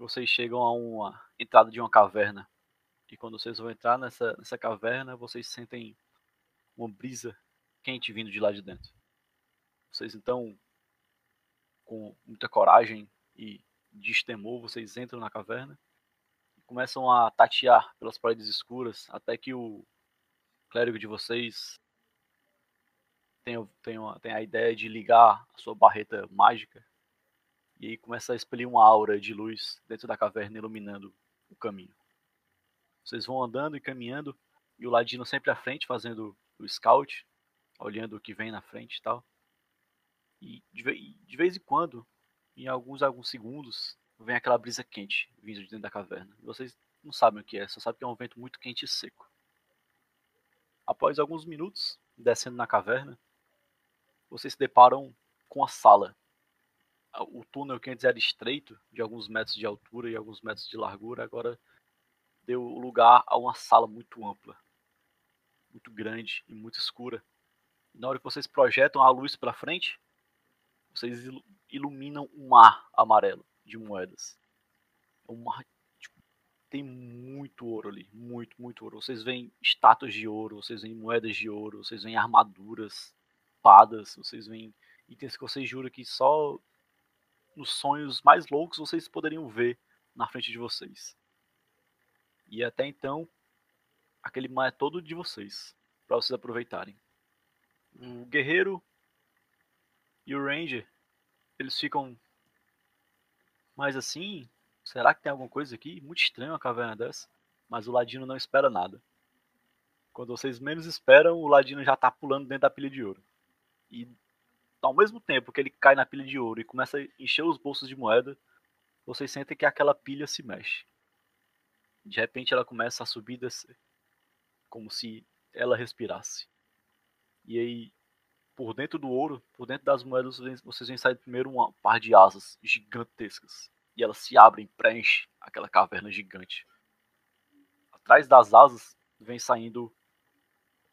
vocês chegam a uma entrada de uma caverna. E quando vocês vão entrar nessa, nessa caverna, vocês sentem uma brisa quente vindo de lá de dentro. Vocês então, com muita coragem e destemor, vocês entram na caverna e começam a tatear pelas paredes escuras até que o clérigo de vocês tem, tem, tem a ideia de ligar a sua barreta mágica e aí começa a expelir uma aura de luz dentro da caverna iluminando o caminho. Vocês vão andando e caminhando e o Ladino sempre à frente fazendo o scout, olhando o que vem na frente e tal. E de, vez em quando, em alguns alguns segundos, vem aquela brisa quente vindo de dentro da caverna. E vocês não sabem o que é, só sabem que é um vento muito quente e seco. Após alguns minutos, descendo na caverna, vocês se deparam com a sala. O túnel que antes era estreito, de alguns metros de altura e alguns metros de largura, agora deu lugar a uma sala muito ampla, muito grande e muito escura. Na hora que vocês projetam a luz para frente, vocês iluminam um mar amarelo de moedas. É um mar tipo, tem muito ouro ali, muito, muito ouro. Vocês veem estátuas de ouro, vocês veem moedas de ouro, vocês veem armaduras, espadas, vocês veem itens que vocês juram que só nos sonhos mais loucos vocês poderiam ver na frente de vocês. E até então, aquele mar é todo de vocês, para vocês aproveitarem. O guerreiro e o ranger, eles ficam mas assim, será que tem alguma coisa aqui? Muito estranho uma caverna dessa. Mas o ladino não espera nada. Quando vocês menos esperam, o ladino já tá pulando dentro da pilha de ouro. E ao mesmo tempo que ele cai na pilha de ouro e começa a encher os bolsos de moeda, vocês sentem que aquela pilha se mexe. De repente ela começa a subir e descer, como se ela respirasse. E aí, por dentro do ouro, por dentro das moedas, vocês veem sair primeiro um par de asas gigantescas. E elas se abrem, preenche aquela caverna gigante. Atrás das asas vem saindo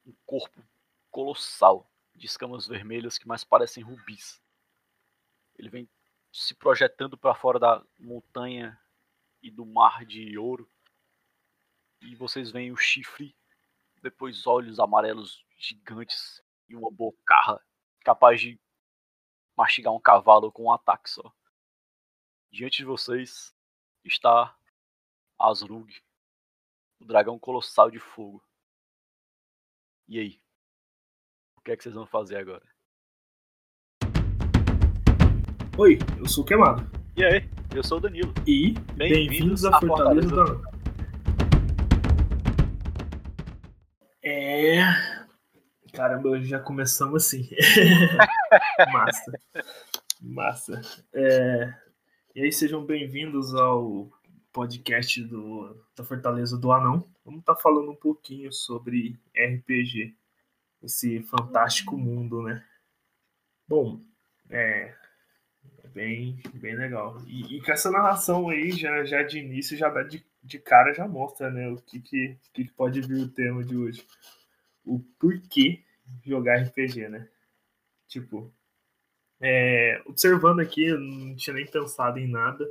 um corpo colossal de escamas vermelhas que mais parecem rubis. Ele vem se projetando para fora da montanha e do mar de ouro. E vocês veem o chifre, depois olhos amarelos gigantes e uma bocarra capaz de mastigar um cavalo com um ataque só. Diante de vocês está Asrug, o dragão colossal de fogo. E aí? Que é que vocês vão fazer agora? Oi, eu sou o Queimado. E aí, eu sou o Danilo. E bem-vindos bem à Fortaleza, Fortaleza do É. Caramba, já começamos assim. Massa. Massa. É... E aí, sejam bem-vindos ao podcast do... da Fortaleza do Anão. Vamos estar tá falando um pouquinho sobre RPG esse fantástico mundo, né? Bom, é, é bem, bem legal. E, e, com essa narração aí, já, já de início, já dá de, de cara, já mostra, né? O que, que, que pode vir o tema de hoje. O porquê jogar RPG, né? Tipo, é, observando aqui, eu não tinha nem pensado em nada.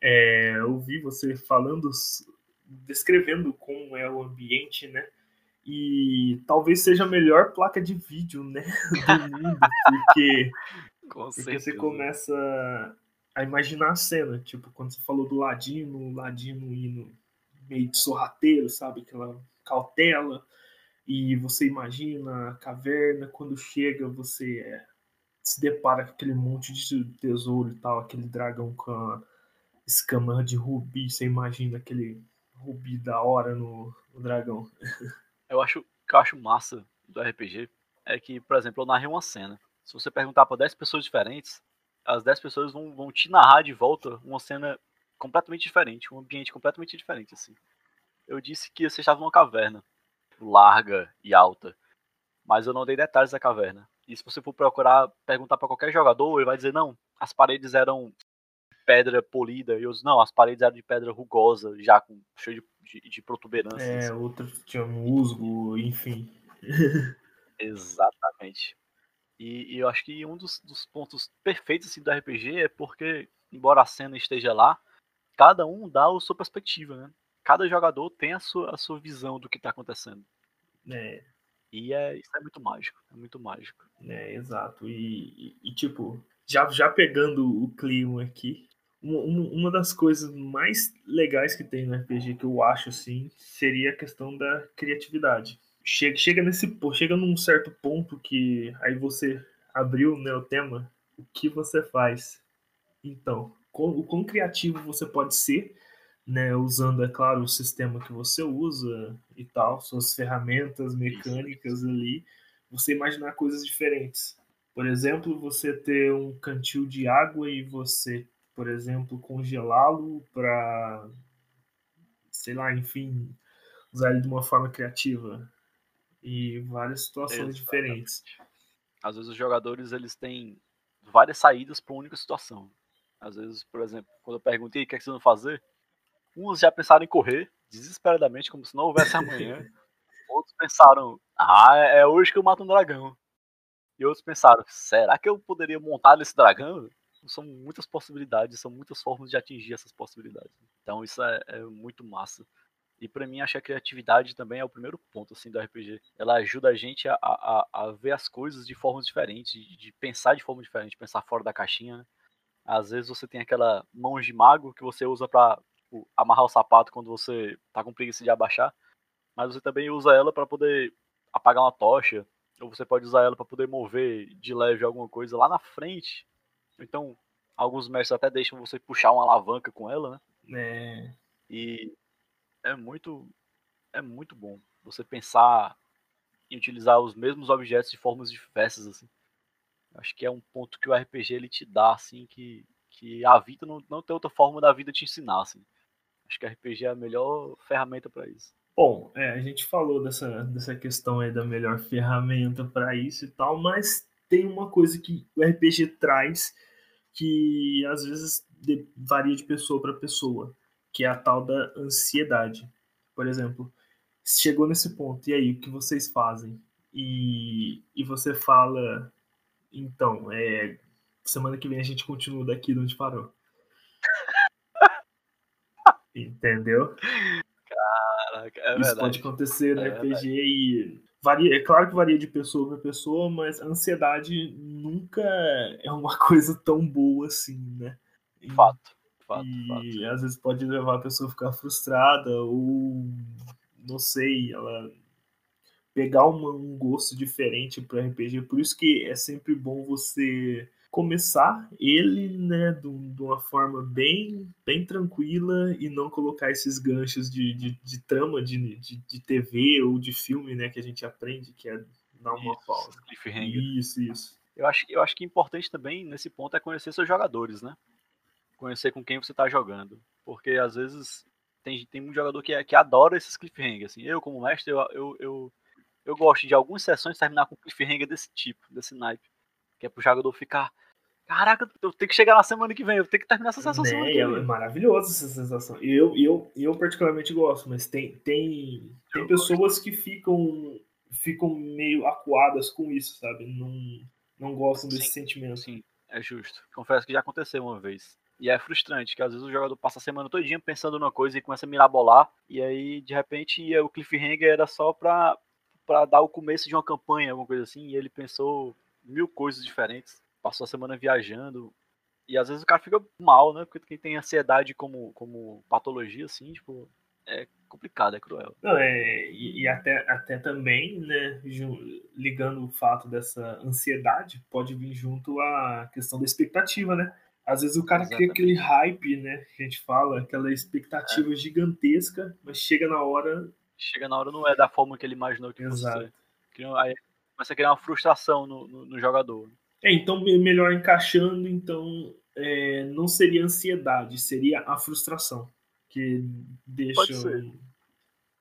É, ouvi você falando, descrevendo como é o ambiente, né? E talvez seja a melhor placa de vídeo né, do mundo, porque, porque você começa a imaginar a cena. Tipo, quando você falou do Ladino, o Ladino indo meio de sorrateiro, sabe? Aquela cautela. E você imagina a caverna, quando chega, você é, se depara com aquele monte de tesouro e tal, aquele dragão com a escama de rubi. Você imagina aquele rubi da hora no, no dragão. eu acho que eu acho massa do RPG é que, por exemplo, eu narrei uma cena. Se você perguntar para 10 pessoas diferentes, as 10 pessoas vão, vão te narrar de volta uma cena completamente diferente, um ambiente completamente diferente, assim. Eu disse que você estava numa caverna, larga e alta, mas eu não dei detalhes da caverna. E se você for procurar, perguntar para qualquer jogador, ele vai dizer, não, as paredes eram pedra polida. E os não, as paredes eram de pedra rugosa, já com cheio de, de, de protuberâncias. É, outra tinha musgo, enfim. Exatamente. E, e, eu acho que um dos, dos pontos perfeitos assim, do RPG é porque, embora a cena esteja lá, cada um dá a sua perspectiva, né? Cada jogador tem a sua, a sua visão do que está acontecendo. É. E é, isso é muito mágico, é muito mágico. É, exato. E, e, e tipo, já, já pegando o clima aqui, uma, das coisas mais legais que tem no RPG, que eu acho, assim, seria a questão da criatividade. Chega, chega nesse chega num certo ponto que aí você abriu né, o tema, o que você faz. Então, o quão criativo você pode ser, né, usando, é claro, o sistema que você usa e tal, suas ferramentas mecânicas ali, você imaginar coisas diferentes. Por exemplo, você ter um cantil de água e você, por exemplo, congelá-lo para, sei lá, enfim, usar ele de uma forma criativa e várias situações Exatamente. diferentes. Às vezes os jogadores eles têm várias saídas para uma única situação. Às vezes, por exemplo, quando eu perguntei o que, é que vocês vão fazer, uns já pensaram em correr desesperadamente, como se não houvesse amanhã. Outros pensaram, ah, é hoje que eu mato um dragão. E outros pensaram, será que eu poderia montar nesse dragão? São muitas possibilidades, são muitas formas de atingir essas possibilidades. Então isso é, é muito massa. E para mim, acho que a criatividade também é o primeiro ponto assim, do RPG. Ela ajuda a gente a, a, a ver as coisas de formas diferentes, de, de, pensar de forma diferente, pensar fora da caixinha. Né? Às vezes você tem aquela mão de mago que você usa para tipo, amarrar o sapato quando você tá com preguiça de abaixar, mas você também usa ela para poder apagar uma tocha, ou você pode usar ela para poder mover de leve alguma coisa lá na frente. Então, alguns mestres até deixam você puxar uma alavanca com ela, né? É. E é muito é muito bom você pensar em utilizar os mesmos objetos de formas diversas assim. Acho que é um ponto que o RPG ele te dá assim que que a vida não, não tem outra forma da vida te ensinar assim. Acho que RPG é a melhor ferramenta para isso. Bom, é, a gente falou dessa, dessa questão aí da melhor ferramenta para isso e tal, mas tem uma coisa que o RPG traz que às vezes varia de pessoa para pessoa, que é a tal da ansiedade. Por exemplo, chegou nesse ponto, e aí, o que vocês fazem? E, e você fala, então, é, semana que vem a gente continua daqui de onde parou. Entendeu? Caraca, é Isso verdade. pode acontecer no é RPG verdade. e varia, é claro que varia de pessoa para pessoa, mas a ansiedade nunca é uma coisa tão boa assim, né? E, fato, fato, e fato. às vezes pode levar a pessoa a ficar frustrada ou não sei, ela pegar uma, um gosto diferente para RPG. Por isso que é sempre bom você começar ele, né, de, de, uma forma bem, bem tranquila e não colocar esses ganchos de, de, de trama de, de, de, TV ou de filme, né, que a gente aprende, que é dar uma isso, pausa. Cliffhanger. Isso, isso. Eu acho, eu acho que importante também nesse ponto é conhecer seus jogadores, né? Conhecer com quem você está jogando. Porque às vezes tem, tem um jogador que, é, que adora esses cliffhangers. Assim. Eu, como mestre, eu, eu, eu, eu gosto de algumas sessões terminar com cliffhanger desse tipo, desse naipe. Que é pro jogador ficar Caraca, eu tenho que chegar na semana que vem, eu tenho que terminar essa sensação né? É maravilhosa essa sensação. Eu, eu, eu particularmente gosto, mas tem, tem, tem pessoas que ficam, ficam meio acuadas com isso, sabe? Não, não gostam desse sim, sentimento. Sim, é justo. Confesso que já aconteceu uma vez. E é frustrante, que às vezes o jogador passa a semana todinha pensando numa coisa e começa a mirabolar, e aí, de repente, o cliffhanger era só pra, pra dar o começo de uma campanha, alguma coisa assim, e ele pensou mil coisas diferentes passou a semana viajando. E às vezes o cara fica mal, né? Porque quem tem ansiedade como, como patologia, assim, tipo, é complicado, é cruel. Não, é, e, e até, até também, né, ligando o fato dessa ansiedade, pode vir junto a questão da expectativa, né? Às vezes o cara Exatamente. cria aquele hype, né, que a gente fala, aquela expectativa é. gigantesca, mas chega na hora... Chega na hora não é da forma que ele imaginou que Exato. fosse. Aí começa a criar uma frustração no, no, no jogador. É, então melhor encaixando, então é, não seria ansiedade, seria a frustração que deixa.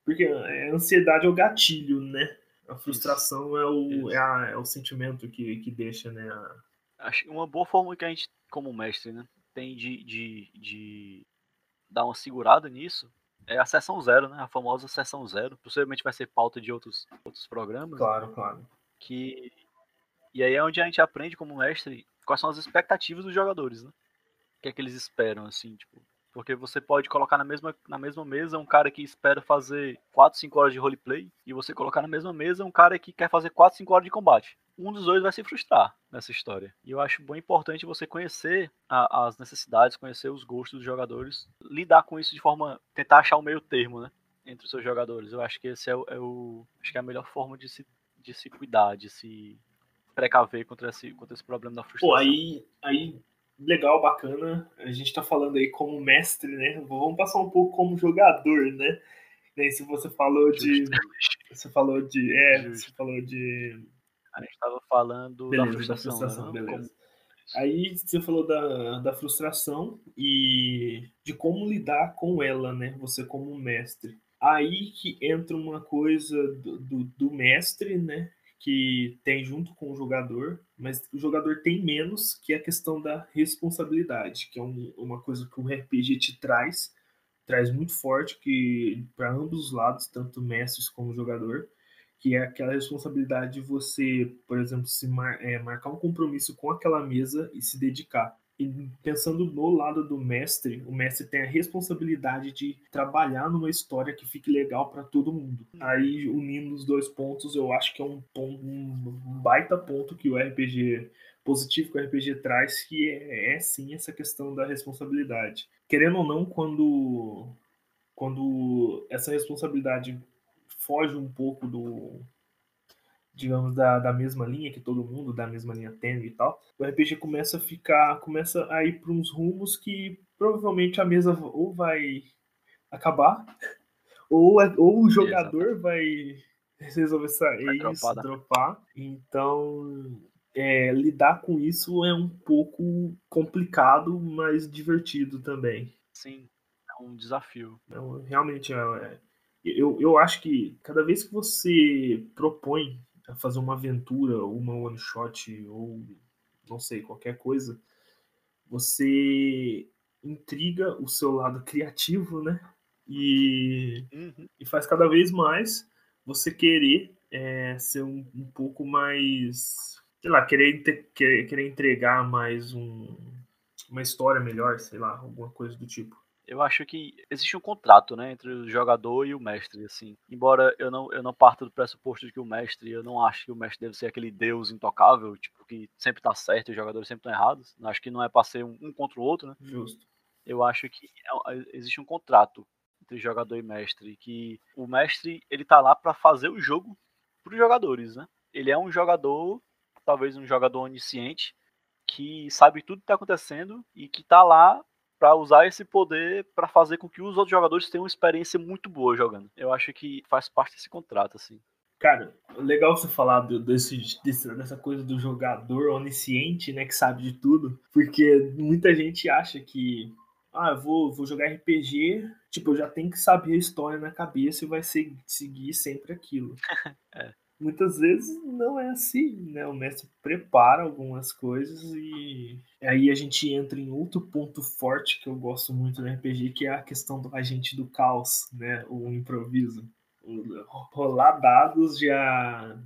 Porque a ansiedade é o gatilho, né? A frustração é o, é, a, é, o sentimento que, que deixa, né? A... Acho uma boa forma que a gente, como mestre, né, tem de, de, de dar uma segurada nisso é a sessão zero, né? A famosa sessão zero. Possivelmente vai ser pauta de outros, outros programas. Claro, claro. Que e aí é onde a gente aprende como mestre quais são as expectativas dos jogadores, né? O que é que eles esperam, assim, tipo. Porque você pode colocar na mesma, na mesma mesa um cara que espera fazer 4, 5 horas de roleplay e você colocar na mesma mesa um cara que quer fazer 4, 5 horas de combate. Um dos dois vai se frustrar nessa história. E eu acho bem importante você conhecer a, as necessidades, conhecer os gostos dos jogadores, lidar com isso de forma. tentar achar o meio termo, né? Entre os seus jogadores. Eu acho que esse é. É o acho que é a melhor forma de se, de se cuidar, de se precaver contra esse, contra esse problema da frustração. Pô, aí, aí legal, bacana. A gente tá falando aí como mestre, né? Vamos passar um pouco como jogador, né? E se você falou de. Você falou de. É, Justo. você falou de. A gente tava falando beleza, da frustração. Da frustração né? beleza. Aí você falou da, da frustração e de como lidar com ela, né? Você como mestre. Aí que entra uma coisa do, do, do mestre, né? Que tem junto com o jogador, mas o jogador tem menos, que é a questão da responsabilidade, que é um, uma coisa que o RPG te traz, traz muito forte que para ambos os lados, tanto mestres como jogador, que é aquela responsabilidade de você, por exemplo, se mar, é, marcar um compromisso com aquela mesa e se dedicar. E pensando no lado do mestre, o mestre tem a responsabilidade de trabalhar numa história que fique legal para todo mundo. Aí, unindo os dois pontos, eu acho que é um, ponto, um baita ponto que o RPG positivo que o RPG traz, que é, é sim essa questão da responsabilidade. Querendo ou não, quando, quando essa responsabilidade foge um pouco do, digamos, da, da mesma linha que todo mundo, da mesma linha tênue e tal, o RPG começa a ficar, começa a ir para uns rumos que provavelmente a mesa ou vai acabar, ou, ou o jogador vai resolver sair, dropar, né? dropar. Então, é, lidar com isso é um pouco complicado, mas divertido também. Sim, é um desafio. Então, realmente, é, é eu, eu acho que cada vez que você propõe fazer uma aventura, uma one shot ou não sei, qualquer coisa, você intriga o seu lado criativo, né? E, uhum. e faz cada vez mais você querer é, ser um, um, pouco mais, sei lá, querer, querer, querer entregar mais um, uma história melhor, sei lá, alguma coisa do tipo eu acho que existe um contrato, né, entre o jogador e o mestre, assim. Embora eu não, eu não parto do pressuposto de que o mestre, eu não acho que o mestre deve ser aquele deus intocável, tipo, que sempre tá certo e os jogadores sempre estão errados. Acho que não é pra ser um, um contra o outro, né? Justo. Eu acho que é, existe um contrato entre jogador e mestre, que o mestre, ele tá lá para fazer o jogo pros jogadores, né? Ele é um jogador, talvez um jogador onisciente, que sabe tudo que tá acontecendo e que tá lá para usar esse poder para fazer com que os outros jogadores tenham uma experiência muito boa jogando. Eu acho que faz parte desse contrato, assim. Cara, legal você falar desse, desse, dessa coisa do jogador onisciente, né, que sabe de tudo, porque muita gente acha que, ah, eu vou, vou jogar RPG, tipo, eu já tenho que saber a história na cabeça e vai ser, seguir sempre aquilo. é muitas vezes não é assim, né? O mestre prepara algumas coisas e aí a gente entra em outro ponto forte que eu gosto muito no RPG, que é a questão do agente do caos, né? O improviso. Rolar dados já,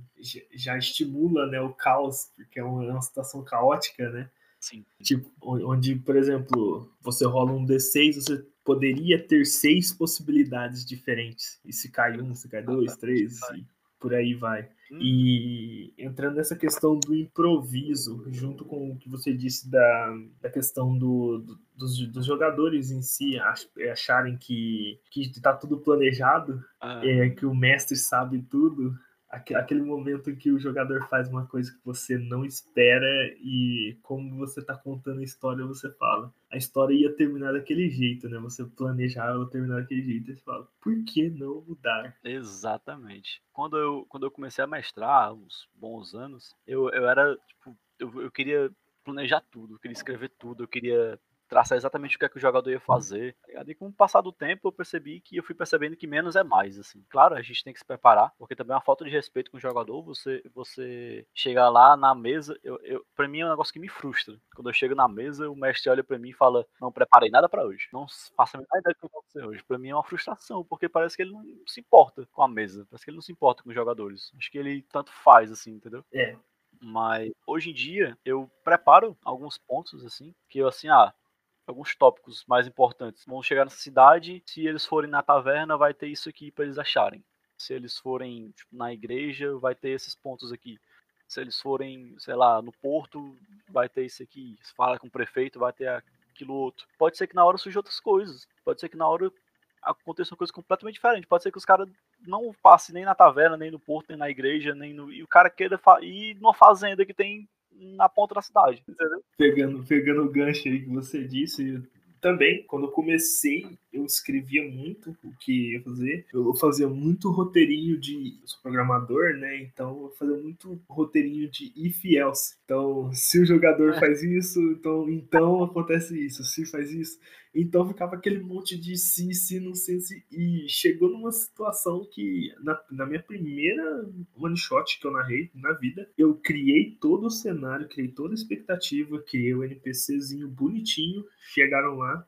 já estimula né, o caos, porque é uma, é situação caótica, né? Sim. Tipo, onde, por exemplo, você rola um D6, você poderia ter seis possibilidades diferentes. E se cai um, se cai dois, três, e por aí vai. Hum. E entrando nessa questão do improviso, junto com o que você disse da, da questão do, do dos, dos, jogadores em si ach, acharem que, que tá tudo planejado, ah. é, que o mestre sabe tudo, aquele momento em que o jogador faz uma coisa que você não espera e como você tá contando a história, você fala. A história ia terminar daquele jeito, né? Você planejava ela terminar daquele jeito e você fala, por que não mudar? Exatamente. Quando eu, quando eu comecei a mestrar, uns bons anos, eu, eu era, tipo, eu, eu queria planejar tudo, eu queria escrever tudo, eu queria traçar exatamente o que é que o jogador ia fazer. Tá e com o passar do tempo eu percebi que eu fui percebendo que menos é mais, assim. Claro, a gente tem que se preparar, porque também é uma falta de respeito com o jogador, você você chegar lá na mesa, eu, eu para mim é um negócio que me frustra. Quando eu chego na mesa, o mestre olha para mim e fala: "Não preparei nada para hoje. Não faça a menor ideia do que vai acontecer hoje". Para mim é uma frustração, porque parece que ele não se importa com a mesa, parece que ele não se importa com os jogadores. Acho que ele tanto faz assim, entendeu? É. Mas hoje em dia eu preparo alguns pontos assim, que eu assim, ah, alguns tópicos mais importantes. Vão chegar nessa cidade, se eles forem na taverna, vai ter isso aqui para eles acharem. Se eles forem tipo, na igreja, vai ter esses pontos aqui. Se eles forem, sei lá, no porto, vai ter isso aqui. Se fala com o prefeito, vai ter aquilo outro. Pode ser que na hora surja outras coisas. Pode ser que na hora aconteça uma coisa completamente diferente. Pode ser que os caras não passem nem na taverna, nem no porto, nem na igreja, nem no. E o cara queira ir numa fazenda que tem na ponta da cidade. Entendeu? Pegando, pegando o gancho aí que você disse, também, quando eu comecei, eu escrevia muito o que ia fazer. Eu fazia muito roteirinho de. Eu sou programador, né? Então eu fazia muito roteirinho de if else. Então, se o jogador é. faz isso, então, então acontece isso. Se faz isso. Então ficava aquele monte de se, se, não sei se. E chegou numa situação que, na, na minha primeira one shot que eu narrei na vida, eu criei todo o cenário, criei toda a expectativa, criei o NPCzinho bonitinho. Chegaram lá,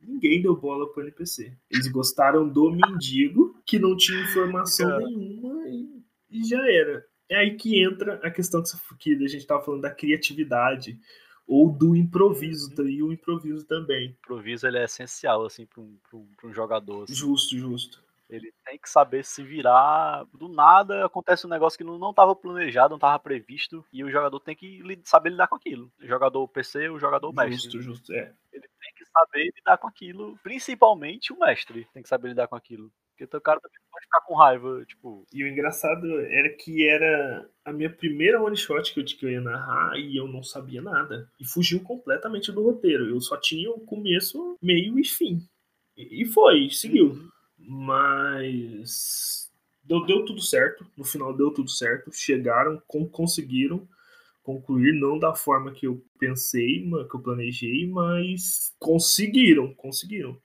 ninguém deu bola pro NPC. Eles gostaram do mendigo, que não tinha informação Cara. nenhuma e, e, já era. É aí que entra a questão que a gente tava falando da criatividade ou do improviso, e o improviso também. O improviso ele é essencial assim para um, um, um, jogador. Assim. Justo, justo. Ele tem que saber se virar. Do nada acontece um negócio que não estava planejado, não estava previsto, e o jogador tem que saber lidar com aquilo. O jogador PC, o jogador justo, mestre. Justo, justo, é. Ele tem que saber lidar com aquilo, principalmente o mestre tem que saber lidar com aquilo. Porque o cara também pode ficar com raiva, tipo. E o engraçado era que era a minha primeira one shot que eu, que eu ia narrar e eu não sabia nada. E fugiu completamente do roteiro. Eu só tinha o começo, meio e fim. E foi, seguiu. Uhum. Mas. Deu, deu tudo certo. No final deu tudo certo. Chegaram, com, conseguiram concluir, não da forma que eu pensei, que eu planejei, mas conseguiram, conseguiram.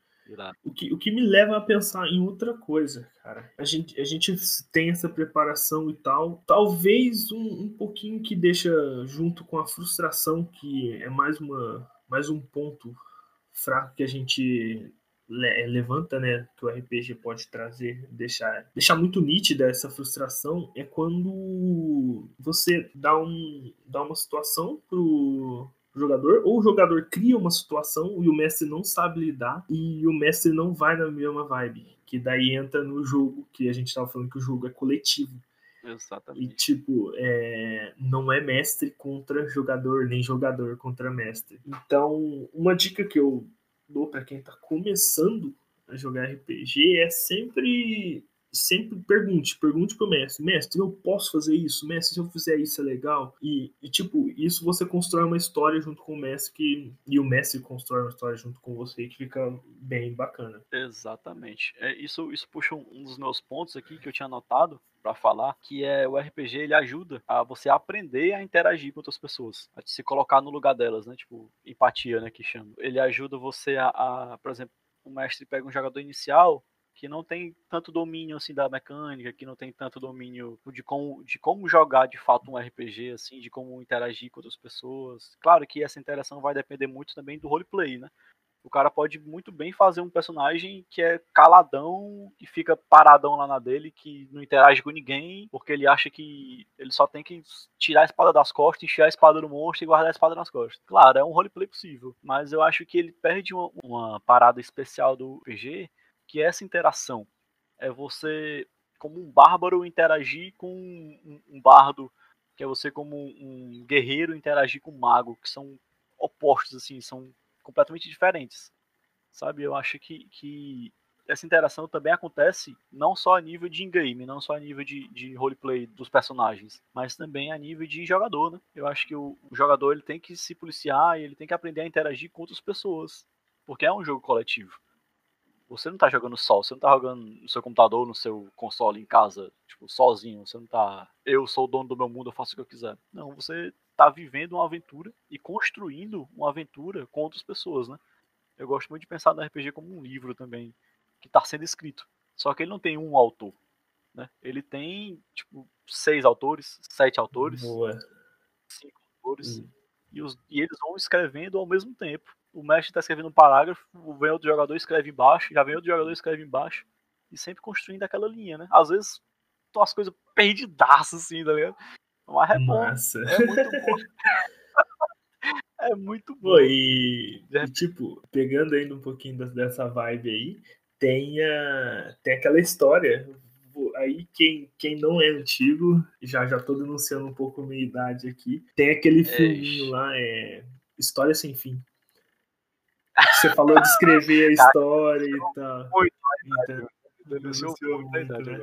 O que, o que me leva a pensar em outra coisa, cara. A gente, a gente tem essa preparação e tal. Talvez um, um pouquinho que deixa junto com a frustração, que é mais, uma, mais um ponto fraco que a gente levanta, né, que o RPG pode trazer, deixar, deixar muito nítida essa frustração, é quando você dá, um, dá uma situação pro, jogador, ou o jogador cria uma situação e o mestre não sabe lidar e o mestre não vai na mesma vibe. Que daí entra no jogo, que a gente estava falando que o jogo é coletivo. Exatamente. E, tipo, é, não é mestre contra jogador, nem jogador contra mestre. Então, uma dica que eu dou para quem está começando a jogar RPG é sempre sempre pergunte, pergunte pro mestre, mestre, eu posso fazer isso? Mestre, se eu fizer isso é legal? E, e, tipo, isso você constrói uma história junto com o mestre que, e o mestre constrói uma história junto com você que fica bem bacana. Exatamente. É, isso, isso puxa um dos meus pontos aqui que eu tinha anotado para falar, que é o RPG ele ajuda a você aprender a interagir com outras pessoas, a se colocar no lugar delas, né? Tipo, empatia, né, que chama. Ele ajuda você a, a por exemplo, o mestre pega um jogador inicial que não tem tanto domínio assim da mecânica, que não tem tanto domínio de como, de como jogar de fato um RPG, assim, de como interagir com outras pessoas. Claro que essa interação vai depender muito também do roleplay, né? O cara pode muito bem fazer um personagem que é caladão e fica paradão lá na dele, que não interage com ninguém, porque ele acha que ele só tem que tirar a espada das costas, encher a espada do monstro e guardar a espada nas costas. Claro, é um roleplay possível, mas eu acho que ele perde uma, uma parada especial do RPG que essa interação. É você, como um bárbaro, interagir com um, um bardo, que é você, como um guerreiro, interagir com um mago, que são opostos, assim, são completamente diferentes. Sabe? Eu acho que, que essa interação também acontece não só a nível de in-game, não só a nível de, de roleplay dos personagens, mas também a nível de jogador, né? Eu acho que o, o, jogador ele tem que se policiar e ele tem que aprender a interagir com outras pessoas, porque é um jogo coletivo. Você não tá jogando só, você não tá jogando no seu computador, no seu console em casa, tipo, sozinho. Você não tá. Eu sou o dono do meu mundo, eu faço o que eu quiser. Não, você tá vivendo uma aventura e construindo uma aventura com outras pessoas, né? Eu gosto muito de pensar no RPG como um livro também, que tá sendo escrito. Só que ele não tem um autor. Né? Ele tem, tipo, seis autores, sete autores, Boa. cinco autores, hum. e, os, e eles vão escrevendo ao mesmo tempo o mestre está escrevendo um parágrafo, vem outro jogador escreve embaixo, já vem outro jogador escreve embaixo, e sempre construindo aquela linha, né? Às vezes estão as coisas perdidaças, assim, tá ligado? Mas é bom. Nossa. É muito bom. É muito bom. e, e, tipo, pegando ainda um pouquinho dessa vibe aí, tem, a, tem aquela história. Aí quem, quem não é antigo, já já tô denunciando um pouco a minha idade aqui, tem aquele é, filminho lá, é História Sem Fim. Você falou de escrever a história e tal. Muito, então, denunciou muito, né?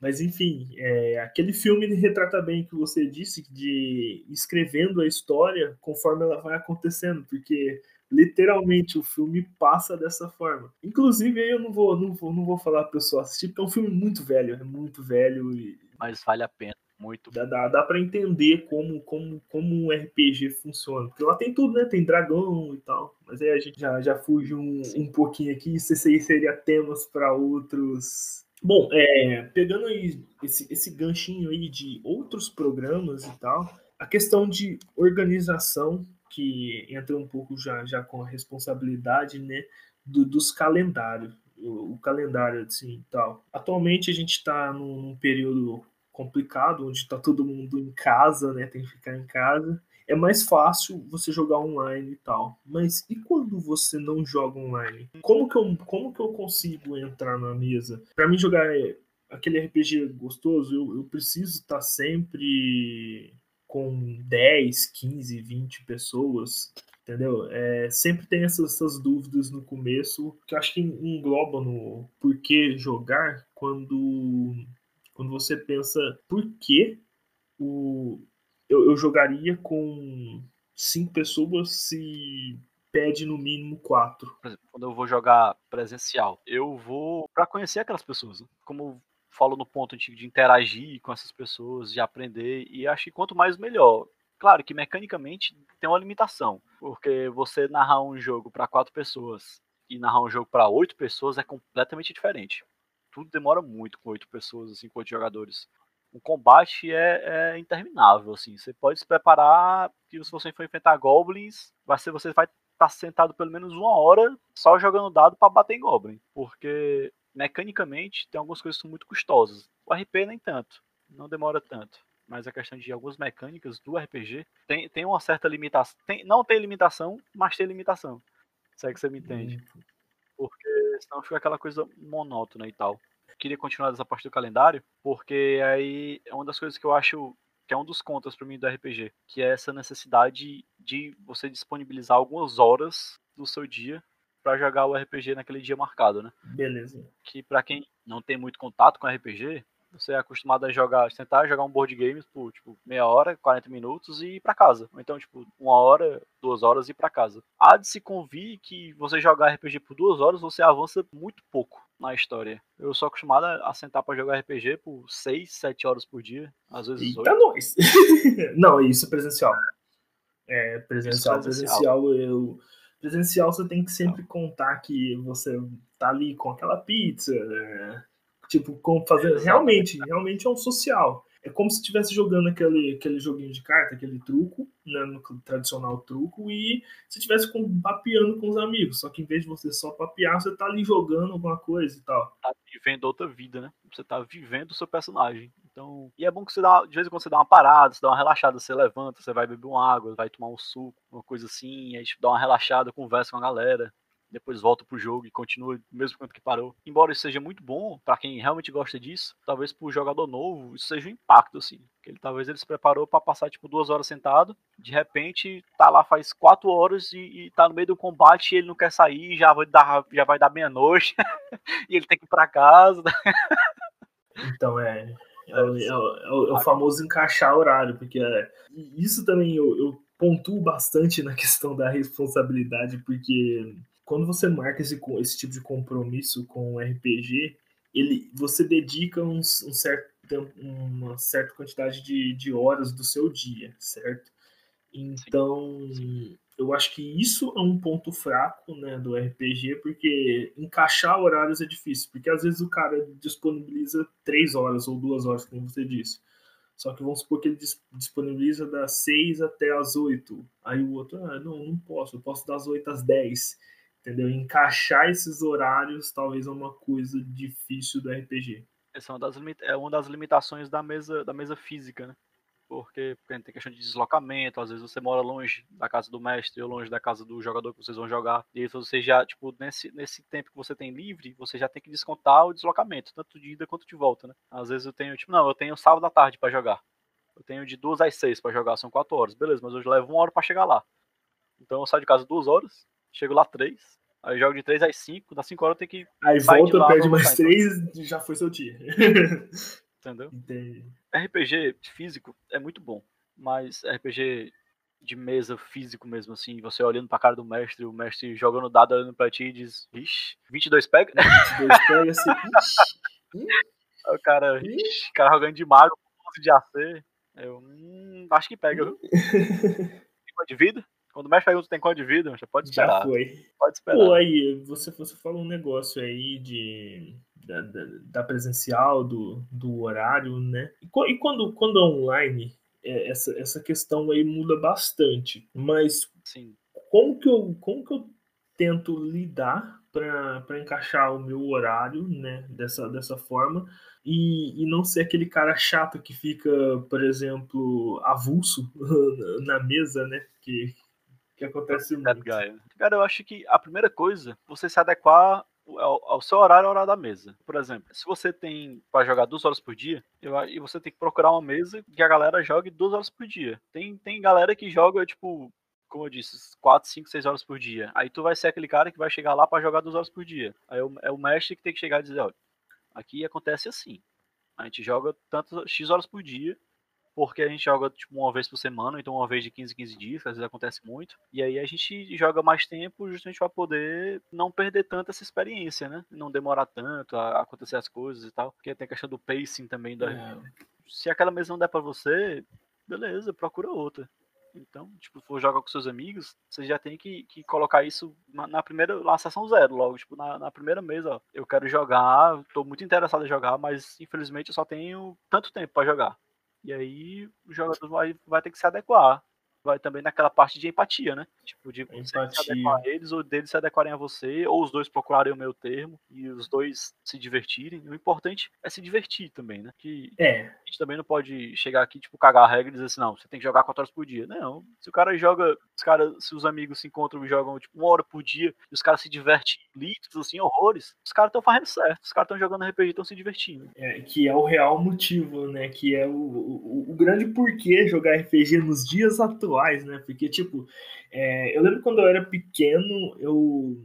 Mas enfim, é, aquele filme retrata bem o que você disse, de escrevendo a história conforme ela vai acontecendo, porque literalmente o filme passa dessa forma. Inclusive, eu não vou, não vou, não vou falar para pessoa assistir, porque é um filme muito velho, é muito velho. E... Mas vale a pena. Muito. Dá, dá, dá para entender como, como, como um RPG funciona. Porque lá tem tudo, né? Tem dragão e tal. Mas aí a gente já, já fuge um, um pouquinho aqui. Isso aí seria temas para outros Bom, é, pegando aí esse, esse ganchinho aí de outros programas e tal, a questão de organização, que entra um pouco já, já com a responsabilidade né, do, dos calendários, o, o, calendário assim tal. Atualmente a gente está num, num período complicado, onde está todo mundo em casa, né, tem que ficar em casa é mais fácil você jogar online e tal. Mas e quando você não joga online? Como que eu, como que eu consigo entrar na mesa? Para mim jogar aquele RPG gostoso, eu, eu preciso estar tá sempre com 10, 15, 20 pessoas, entendeu? É, sempre tem essas, essas, dúvidas no começo, que eu acho que engloba no por que jogar, quando, quando você pensa por que o, eu, eu jogaria com cinco pessoas se pede no mínimo quatro. Por exemplo, quando eu vou jogar presencial, eu vou para conhecer aquelas pessoas. Né? Como falo no ponto de, de interagir com essas pessoas, de aprender, e acho que quanto mais melhor. Claro que mecanicamente tem uma limitação, porque você narrar um jogo para quatro pessoas e narrar um jogo para oito pessoas é completamente diferente. Tudo demora muito com oito pessoas, assim, com oito jogadores o combate é, é, interminável, assim. Você pode se preparar que se você for enfrentar goblins, vai ser você vai estar tá sentado pelo menos uma hora só jogando dado para bater em goblin, porque mecanicamente tem algumas coisas que são muito custosas. O RP nem tanto, não demora tanto. Mas a questão de algumas mecânicas do RPG tem, tem uma certa limitação. Tem, não tem limitação, mas tem limitação. Se é que você me entende. Uhum. Porque senão fica aquela coisa monótona e tal queria continuar dessa parte do calendário, porque aí é uma das coisas que eu acho que é um dos contras para mim do RPG, que é essa necessidade de você disponibilizar algumas horas do seu dia para jogar o RPG naquele dia marcado, né? Beleza. Que para quem não tem muito contato com RPG, você é acostumado a jogar, tentar jogar um board game por, tipo, meia hora, 40 minutos e ir pra casa. Ou então, tipo, uma hora, duas horas e ir pra casa. Há de se convir que você jogar RPG por duas horas, você avança muito pouco na história. Eu sou acostumado a sentar para jogar RPG por 6, 7 horas por dia, às vezes Eita 8. nós! Não, isso é presencial. É, presencial, presencial, presencial eu presencial você tem que sempre contar que você tá ali com aquela pizza, né? Tipo, com fazer realmente, realmente é um social é como se estivesse jogando aquele, aquele joguinho de carta, aquele truco, né, no tradicional truco, e se estivesse papeando com os amigos. Só que em vez de você só papear, você tá ali jogando alguma coisa e tal. Tá vivendo outra vida, né? Você tá vivendo o seu personagem. Então, e é bom que você dá, de vez em quando você dá uma parada, você dá uma relaxada, você levanta, você vai beber uma água, vai tomar um suco, uma coisa assim, aí tipo, dá uma relaxada, conversa com a galera depois volta pro jogo e continua do mesmo quanto que parou. Embora isso seja muito bom para quem realmente gosta disso, talvez pro jogador novo isso seja um impacto assim, que ele talvez ele se preparou para passar tipo duas horas sentado, de repente tá lá faz quatro horas e, e tá no meio do combate e ele não quer sair, já vai dar já vai dar meia noite e ele tem que ir para casa. então é é o, é, o, é o, famoso encaixar horário, porque é, isso também eu, eu pontuo bastante na questão da responsabilidade, porque quando você marca esse, esse tipo de compromisso com o RPG, ele, você dedica um, um certo, uma certa quantidade de, de horas do seu dia, certo? Então, eu acho que isso é um ponto fraco né, do RPG, porque encaixar horários é difícil, porque às vezes o cara disponibiliza três horas ou duas horas, como você disse. Só que vamos supor que ele disponibiliza das seis até as oito. Aí o outro, ah, não, não posso, eu posso das oito às dez entendeu? Encaixar esses horários talvez é uma coisa difícil do RPG. Essa é uma das, é uma das limitações da mesa, da mesa física, né? porque, porque tem questão de deslocamento, às vezes você mora longe da casa do mestre ou longe da casa do jogador que vocês vão jogar. E aí você já, tipo, nesse, nesse tempo que você tem livre, você já tem que descontar o deslocamento, tanto de ida quanto de volta, né? Às vezes eu tenho, tipo, não, eu tenho sábado à tarde para jogar. Eu tenho de duas às seis para jogar, são quatro horas. Beleza, mas eu levo uma hora para chegar lá. Então eu saio de casa duas horas, chego lá três, aí jogo de três às cinco, das cinco horas eu tenho que. Aí volta, perde mais três, então. já foi seu dia. Entendeu? Entendi. RPG físico é muito bom, mas RPG de mesa físico mesmo, assim, você olhando pra cara do mestre, o mestre jogando dado olhando pra ti e diz, ixi, 22 pega? 22 pega, assim, ixi. o cara, ixi, cara jogando de mago, 11 de AC, eu, hum, acho que pega, viu? de vida? Quando o mestre pergunta se tem quanto de vida, já pode esperar. Já foi. Pode esperar. Pô, aí, você, você falou um negócio aí de da, da, da, presencial, do, do horário, né? E, e quando, quando é online, é, essa, essa questão aí muda bastante. Mas Sim. como que eu, como que eu tento lidar para encaixar o meu horário, né? Dessa, dessa forma. E, e não ser aquele cara chato que fica, por exemplo, avulso na mesa, né? Que, que acontece muito. Guy. Cara, eu acho que a primeira coisa, você se adequar ao, seu horário, ao horário da mesa. Por exemplo, se você tem para jogar duas horas por dia, eu, e você tem que procurar uma mesa que a galera jogue duas horas por dia. Tem, tem galera que joga, tipo, como eu disse, 4, 5, 6 horas por dia. Aí tu vai ser aquele cara que vai chegar lá para jogar duas horas por dia. Aí é o mestre que tem que chegar e dizer, olha, aqui acontece assim. A gente joga tantas X horas por dia porque a gente joga tipo uma vez por semana, então uma vez de 15 15 dias, às vezes acontece muito. E aí a gente joga mais tempo justamente para poder não perder tanto essa experiência, né? Não demorar tanto a acontecer as coisas e tal. Porque tem a questão do pacing também da é. Se aquela mesa não der para você, beleza, procura outra. Então, tipo, for jogar com seus amigos, você já tem que, que colocar isso na, na, primeira, na sessão zero, logo, tipo, na, na, primeira mesa, ó. Eu quero jogar, tô muito interessado em jogar, mas infelizmente eu só tenho tanto tempo para jogar. E aí o jogador vai, vai ter que se adequar vai também naquela parte de empatia, né? Tipo, de você se adequar a eles, ou deles se adequarem a você, ou os dois procurarem o meu termo e os dois se divertirem. O importante é se divertir também, né? Que é. a gente também não pode chegar aqui, tipo, cagar a regra e dizer assim, não, você tem que jogar quatro horas por dia. Não. Se o cara joga, os caras, se os amigos se encontram e jogam, tipo, uma hora por dia, e os caras se divertem litros, assim, horrores, os caras estão fazendo certo. Os caras estão jogando RPG e estão se divertindo. É, que é o real motivo, né? Que é o, o, o grande porquê jogar RPG nos dias atuais, né? Porque, tipo, é, eu lembro quando eu era pequeno, eu,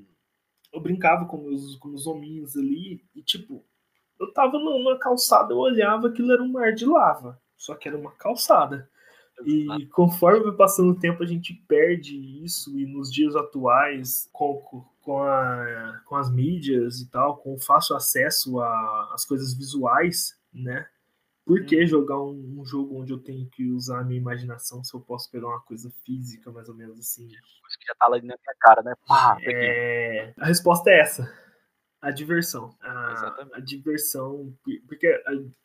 eu brincava com meus, com meus hominhos ali, e, tipo, eu tava numa calçada, eu olhava, aquilo era um mar de lava, só que era uma calçada. E conforme vai passando o tempo, a gente perde isso, e nos dias atuais, com, com, a, com as mídias e tal, com o fácil acesso às coisas visuais, né? Por que uhum. jogar um, um, jogo onde eu tenho que usar a minha imaginação se eu posso pegar uma coisa física, mais ou menos assim? Coisa que já tá lá na minha cara, né? Pá, é... A resposta é essa. A diversão. A, a diversão. Porque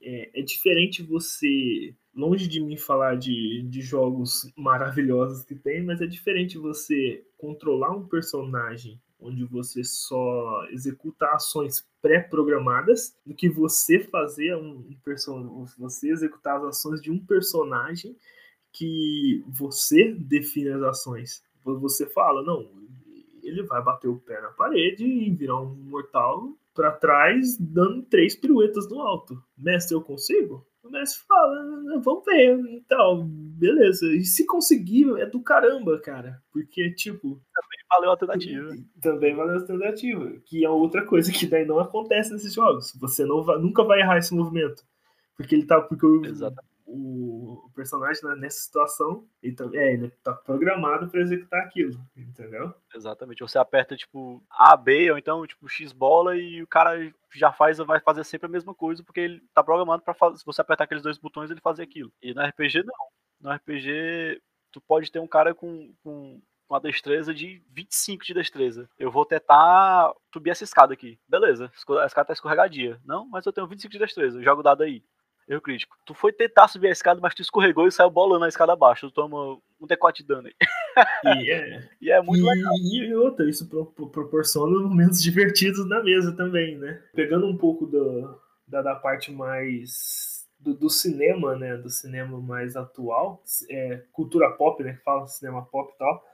é, é, diferente você. Longe de mim falar de, de jogos maravilhosos que tem, mas é diferente você controlar um personagem onde você só executa ações pré-programadas, do que você fazer um, você executar as ações de um personagem que você define as ações. Você fala, não, ele vai bater o pé na parede e virar um mortal para trás, dando três piruetas no alto. Mestre, eu consigo? Mestre fala, vamos ver, então, beleza. E se conseguir, é do caramba, cara. Porque, tipo. Também valeu a tentativa. Também valeu a tentativa. Que é outra coisa que daí não acontece nesses jogos. Você não vai, nunca vai errar esse movimento. Porque ele tá. Porque o, o, personagem né, nessa situação, tá, é, ele tá programado para executar aquilo, entendeu? Exatamente. Você aperta, tipo, A, B, ou então, tipo, X bola e o cara já faz, vai fazer sempre a mesma coisa, porque ele tá programado para fazer. Se você apertar aqueles dois botões, ele fazer aquilo. E no RPG, não. No RPG, tu pode ter um cara com, com uma destreza de 25 de destreza. Eu vou tentar subir essa escada aqui. Beleza, a escada tá escorregadia. Não, mas eu tenho 25 de destreza. Jogo o dado aí. Erro crítico. Tu foi tentar subir a escada, mas tu escorregou e saiu bolando na escada abaixo. Tu toma um decote de dano aí. E é, e é muito e, legal. E outra, isso pro, pro, proporciona momentos divertidos na mesa também, né? Pegando um pouco do, da, da parte mais do, do, cinema, né? Do cinema mais atual, é, cultura pop, né? Que fala cinema pop e tal.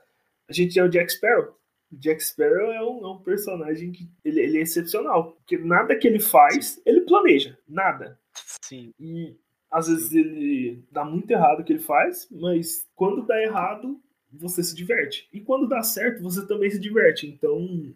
A gente é o Jack Sparrow. O Jack Sparrow é um, é um personagem que ele, ele, é excepcional. Porque nada que ele faz, ele planeja. Nada. Sim. E às vezes ele dá muito errado o que ele faz, mas quando dá errado, você se diverte. E quando dá certo, você também se diverte. Então,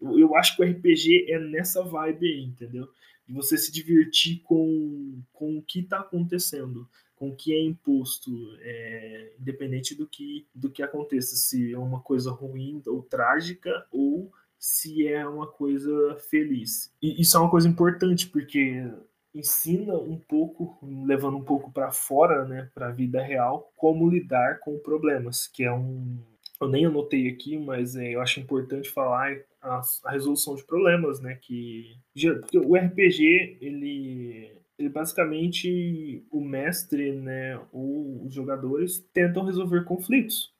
eu, eu acho que o RPG é nessa vibe aí, entendeu? De você se divertir com, com o que está acontecendo, com o que é imposto, é, independente do que, do que aconteça, se é uma coisa ruim ou trágica ou se é uma coisa feliz. E isso é uma coisa importante, porque ensina um pouco, levando um pouco para fora, né, para a vida real, como lidar com problemas, que é um eu nem anotei aqui, mas é, eu acho importante falar a, a, resolução de problemas, né, que porque o RPG ele ele basicamente o mestre, né, ou os jogadores tentam resolver conflitos.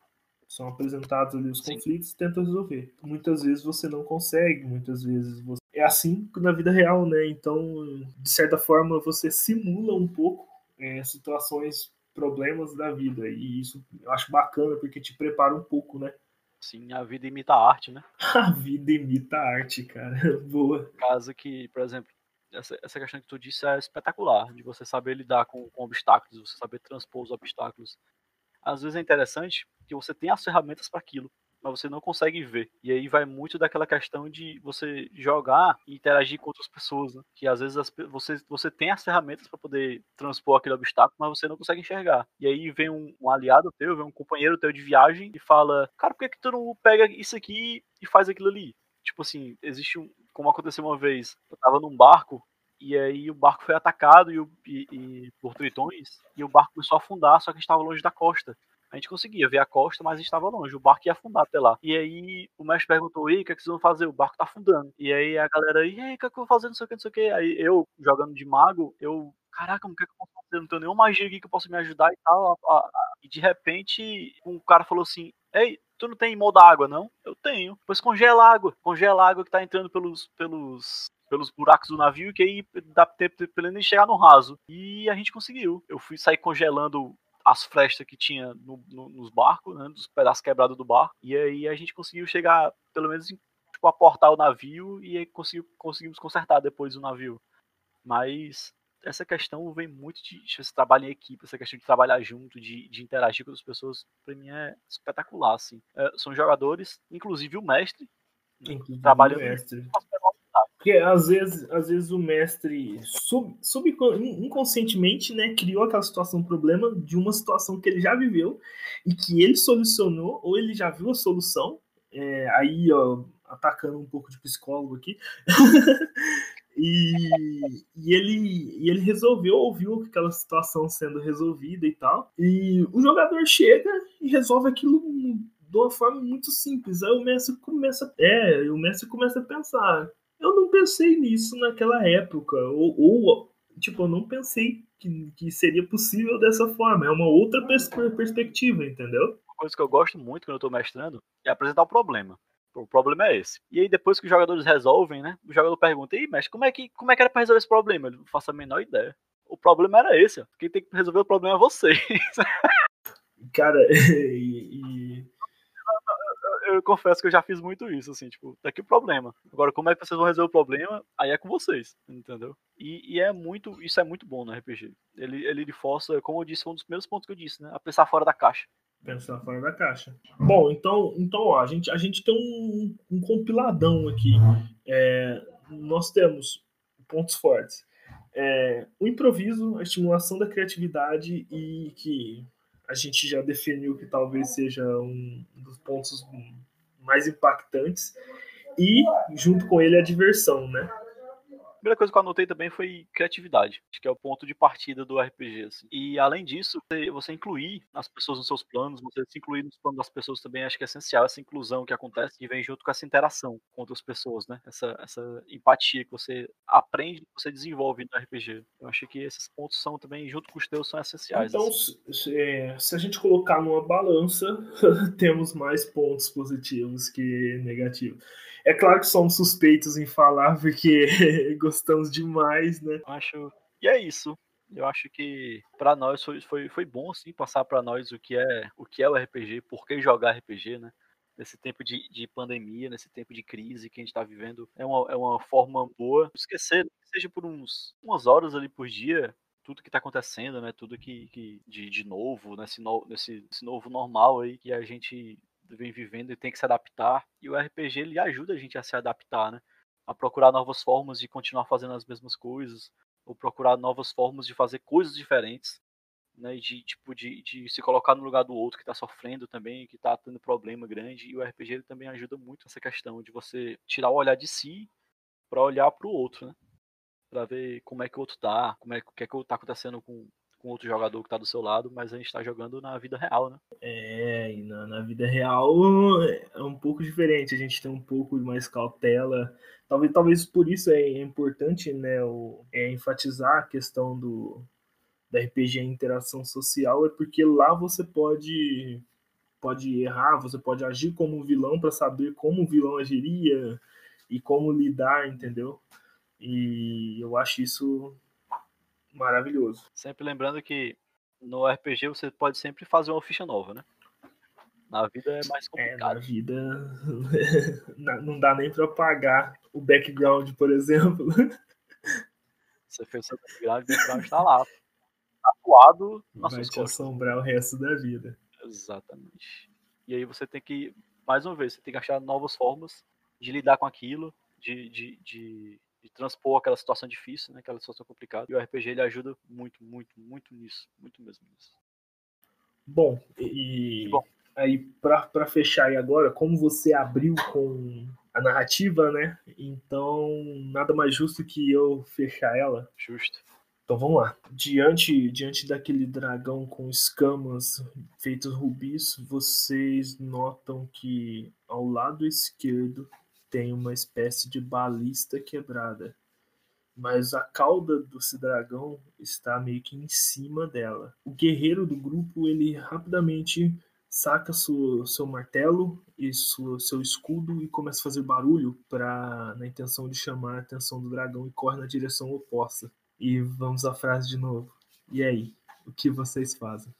São apresentados ali os Sim. conflitos e tentam resolver. Muitas vezes você não consegue, muitas vezes você é assim na vida real, né? Então, de certa forma, você simula um pouco é, situações, problemas da vida. E isso eu acho bacana, porque te prepara um pouco, né? Sim, a vida imita a arte, né? A vida imita a arte, cara. Boa. Caso que, por exemplo, essa, essa questão que tu disse é espetacular, de você saber lidar com, com obstáculos, você saber transpor os obstáculos. Às vezes é interessante que você tem as ferramentas para aquilo mas você não consegue ver. E aí vai muito daquela questão de você jogar e interagir com outras pessoas, né? que às vezes as, você, você tem as ferramentas para poder transpor aquele obstáculo, mas você não consegue enxergar. E aí vem um, um, aliado teu, vem um companheiro teu de viagem e fala: Cara, por que, que tu não pega isso aqui e faz aquilo ali? Tipo assim, existe um. Como aconteceu uma vez, eu tava num barco e aí o barco foi atacado e, e, e, por tritões e o barco começou a afundar, só que estava longe da costa. A gente conseguia ver a costa, mas estava longe. O barco ia afundar até lá. E aí o mestre perguntou: E o que, é que vocês vão fazer? O barco tá afundando. E aí a galera, e aí, o que, é que eu vou fazer? Não sei o que, não sei o que. Aí eu, jogando de mago, eu caraca, o que, é que eu posso fazer? Não tenho nenhuma magia aqui que eu possa me ajudar e tal. E de repente, um cara falou assim: Ei, tu não tem modo água, não? Eu tenho. Pois congela a água. Congela a água que tá entrando pelos, pelos, pelos buracos do navio, que aí dá tempo pra ele nem chegar no raso. E a gente conseguiu. Eu fui sair congelando as frestas que tinha no, no, nos barcos, né, dos pedaços quebrados do barco, e aí a gente conseguiu chegar, pelo menos, tipo, aportar o navio e conseguiu, conseguimos consertar depois o navio. Mas essa questão vem muito de, de você trabalhar em equipe, essa questão de trabalhar junto, de, de interagir com as pessoas, para mim é espetacular, assim. É, são jogadores, inclusive o mestre, né, trabalhando o mestre. Porque às vezes, às vezes o mestre sub, sub, inconscientemente né, criou aquela situação, problema de uma situação que ele já viveu e que ele solucionou, ou ele já viu a solução. É, aí, ó, atacando um pouco de psicólogo aqui. e, e, ele, e ele resolveu, ouviu aquela situação sendo resolvida e tal. E o jogador chega e resolve aquilo de uma forma muito simples. Aí o mestre começa, é, o mestre começa a pensar eu não pensei nisso naquela época. Ou, ou tipo, eu não pensei que, que seria possível dessa forma. É uma outra pers perspectiva, entendeu? Uma coisa que eu gosto muito quando eu tô mestrando é apresentar o problema. O problema é esse. E aí, depois que os jogadores resolvem, né? O jogador pergunta: Ih, mestre, como é que, como é que era pra resolver esse problema? Eu não faço a menor ideia. O problema era esse. Ó. Quem tem que resolver o problema é vocês. Cara, e, e eu confesso que eu já fiz muito isso, assim, tipo, daqui o problema. Agora, como é que vocês vão resolver o problema? Aí é com vocês, entendeu? E, e é muito, isso é muito bom no RPG. Ele, ele força, como eu disse, um dos primeiros pontos que eu disse, né? A pensar fora da caixa. Pensar fora da caixa. Bom, então, então ó, a, gente, a gente tem um, um compiladão aqui. É, nós temos pontos fortes. É, o improviso, a estimulação da criatividade e que a gente já definiu que talvez seja um dos pontos mais impactantes e junto com ele a diversão, né? Primeira coisa que eu anotei também foi criatividade, que é o ponto de partida do RPG. Assim. E além disso, você incluir as pessoas nos seus planos, você se incluir nos planos das pessoas também, acho que é essencial essa inclusão que acontece e vem junto com essa interação com outras pessoas, né? Essa, essa empatia que você aprende, que você desenvolve no RPG. Eu acho que esses pontos são também, junto com os teus, são essenciais. Então, assim. se, é, se a gente colocar numa balança, temos mais pontos positivos que negativos. É claro que somos suspeitos em falar, porque gostamos demais, né? Acho. E é isso. Eu acho que para nós foi, foi, foi bom sim passar para nós o que é o que é o RPG, por que jogar RPG, né? Nesse tempo de, de pandemia, nesse tempo de crise que a gente está vivendo, é uma, é uma forma boa. Esquecer, seja por uns umas horas ali por dia, tudo que está acontecendo, né? Tudo que, que de, de novo, nesse, no, nesse, nesse novo normal aí que a gente vem vivendo e tem que se adaptar. E o RPG ele ajuda a gente a se adaptar, né? A procurar novas formas de continuar fazendo as mesmas coisas, ou procurar novas formas de fazer coisas diferentes, né, de tipo de, de se colocar no lugar do outro que está sofrendo também, que está tendo problema grande, e o RPG ele também ajuda muito nessa questão de você tirar o olhar de si para olhar para o outro, né? Para ver como é que o outro tá, como é o que é que tá acontecendo com com outro jogador que está do seu lado, mas a gente está jogando na vida real, né? É, e na, na, vida real é um pouco diferente, a gente tem um pouco mais cautela. Talvez, talvez por isso é importante né, o, é enfatizar a questão do da RPG interação social, é porque lá você pode pode errar, você pode agir como um vilão para saber como o vilão agiria e como lidar, entendeu? E eu acho isso maravilhoso. Sempre lembrando que no RPG você pode sempre fazer uma ficha nova, né? Na vida é mais complicado. É, na vida não dá nem para pagar o background, por exemplo. Você fez seu background, o background está lá. Tatuado na Vai te assombrar o resto da vida. Exatamente. E aí você tem que, mais uma vez, você tem que achar novas formas de lidar com aquilo, de, de, de de transpor aquela situação difícil, né, aquela situação complicada. E o RPG ele ajuda muito, muito, muito nisso, muito mesmo nisso. Bom, e Bom. aí para fechar aí agora, como você abriu com a narrativa, né? Então, nada mais justo que eu fechar ela. Justo. Então vamos lá. Diante, diante daquele dragão com escamas feitos rubis, vocês notam que ao lado esquerdo tem uma espécie de balista quebrada, mas a cauda desse dragão está meio que em cima dela. O guerreiro do grupo ele rapidamente saca seu, seu martelo e sua, seu escudo e começa a fazer barulho para na intenção de chamar a atenção do dragão e corre na direção oposta. E vamos à frase de novo. E aí, o que vocês fazem?